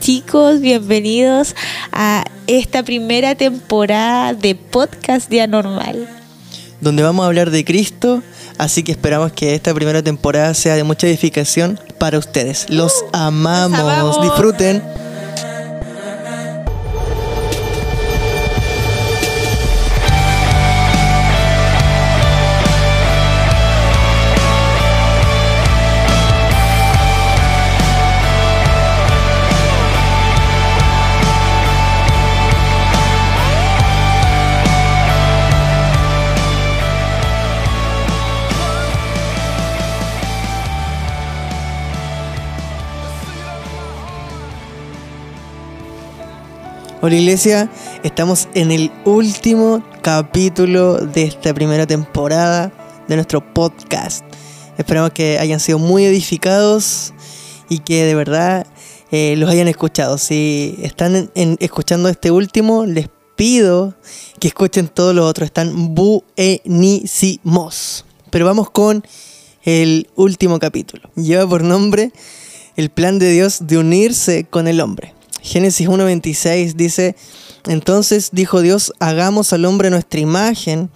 chicos, bienvenidos a esta primera temporada de podcast de Anormal. Donde vamos a hablar de Cristo, así que esperamos que esta primera temporada sea de mucha edificación para ustedes. Los amamos, Los amamos. disfruten. Hola iglesia, estamos en el último capítulo de esta primera temporada de nuestro podcast. Esperamos que hayan sido muy edificados y que de verdad eh, los hayan escuchado. Si están en- escuchando este último, les pido que escuchen todos los otros. Están buenísimos. Pero vamos con el último capítulo. Lleva por nombre el plan de Dios de unirse con el hombre. Génesis 1.26 dice, entonces dijo Dios, hagamos al hombre nuestra imagen,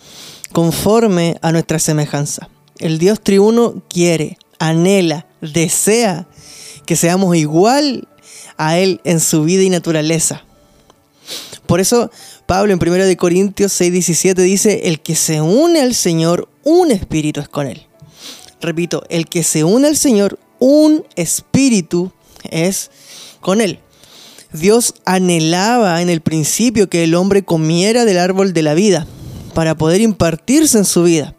conforme a nuestra semejanza. El Dios triuno quiere, anhela, desea que seamos igual a Él en su vida y naturaleza. Por eso Pablo en 1 de Corintios 6:17 dice, el que se une al Señor, un espíritu es con Él. Repito, el que se une al Señor, un espíritu es con Él. Dios anhelaba en el principio que el hombre comiera del árbol de la vida para poder impartirse en su vida.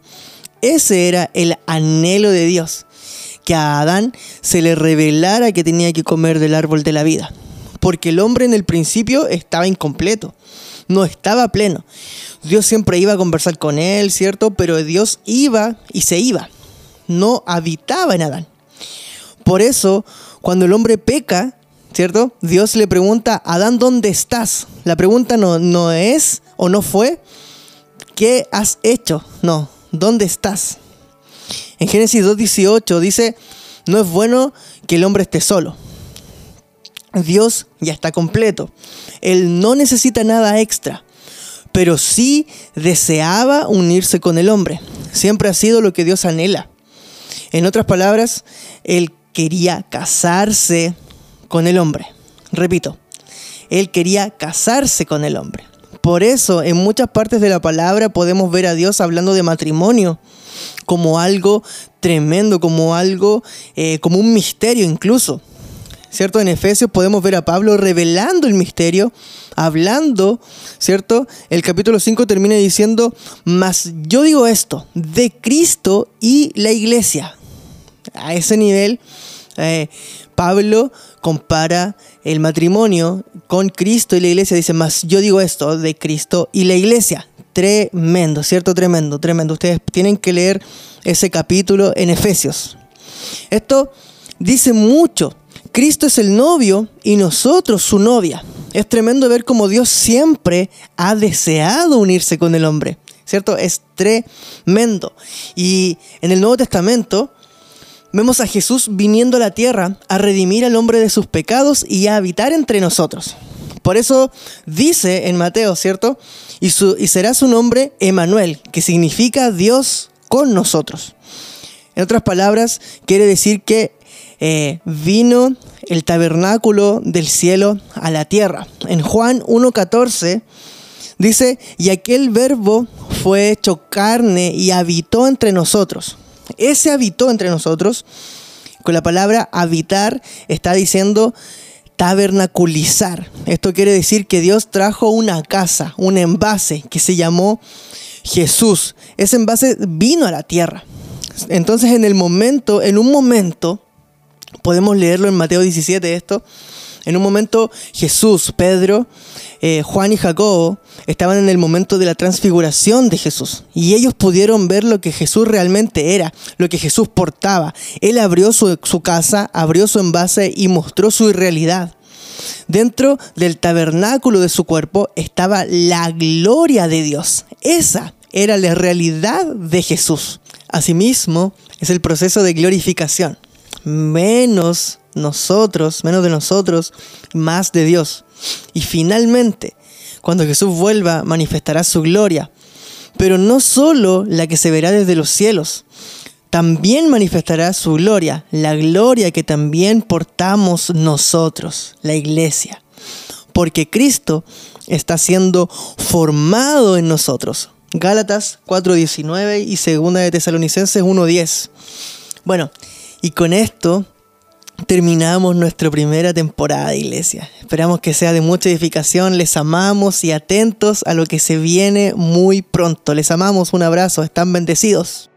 Ese era el anhelo de Dios, que a Adán se le revelara que tenía que comer del árbol de la vida, porque el hombre en el principio estaba incompleto, no estaba pleno. Dios siempre iba a conversar con él, ¿cierto? Pero Dios iba y se iba, no habitaba en Adán. Por eso, cuando el hombre peca, ¿cierto? Dios le pregunta, Adán, ¿dónde estás? La pregunta no, no es o no fue, ¿qué has hecho? No, ¿dónde estás? En Génesis 2.18 dice, no es bueno que el hombre esté solo. Dios ya está completo. Él no necesita nada extra, pero sí deseaba unirse con el hombre. Siempre ha sido lo que Dios anhela. En otras palabras, Él quería casarse con el hombre. Repito, Él quería casarse con el hombre. Por eso, en muchas partes de la palabra podemos ver a Dios hablando de matrimonio como algo tremendo, como algo, eh, como un misterio incluso. ¿Cierto? En Efesios podemos ver a Pablo revelando el misterio, hablando, ¿cierto? El capítulo 5 termina diciendo, mas yo digo esto, de Cristo y la iglesia. A ese nivel, eh, Pablo compara el matrimonio con Cristo y la iglesia. Dice, más yo digo esto de Cristo y la iglesia. Tremendo, ¿cierto? Tremendo, tremendo. Ustedes tienen que leer ese capítulo en Efesios. Esto dice mucho. Cristo es el novio y nosotros su novia. Es tremendo ver cómo Dios siempre ha deseado unirse con el hombre. ¿Cierto? Es tremendo. Y en el Nuevo Testamento vemos a Jesús viniendo a la tierra a redimir al hombre de sus pecados y a habitar entre nosotros. Por eso dice en Mateo, ¿cierto? Y, su- y será su nombre Emanuel, que significa Dios con nosotros. En otras palabras, quiere decir que eh, vino el tabernáculo del cielo a la tierra. En Juan 1.14 dice, y aquel verbo fue hecho carne y habitó entre nosotros. Ese habitó entre nosotros, con la palabra habitar, está diciendo tabernaculizar. Esto quiere decir que Dios trajo una casa, un envase que se llamó Jesús. Ese envase vino a la tierra. Entonces en el momento, en un momento, podemos leerlo en Mateo 17 esto, en un momento Jesús, Pedro, eh, Juan y Jacobo estaban en el momento de la transfiguración de Jesús y ellos pudieron ver lo que Jesús realmente era, lo que Jesús portaba. Él abrió su, su casa, abrió su envase y mostró su realidad. Dentro del tabernáculo de su cuerpo estaba la gloria de Dios. Esa era la realidad de Jesús. Asimismo, es el proceso de glorificación. Menos nosotros, menos de nosotros, más de Dios. Y finalmente, cuando Jesús vuelva, manifestará su gloria, pero no solo la que se verá desde los cielos, también manifestará su gloria, la gloria que también portamos nosotros, la iglesia, porque Cristo está siendo formado en nosotros. Gálatas 4:19 y 2 de Tesalonicenses 1:10. Bueno, y con esto terminamos nuestra primera temporada de iglesia. Esperamos que sea de mucha edificación. Les amamos y atentos a lo que se viene muy pronto. Les amamos. Un abrazo. Están bendecidos.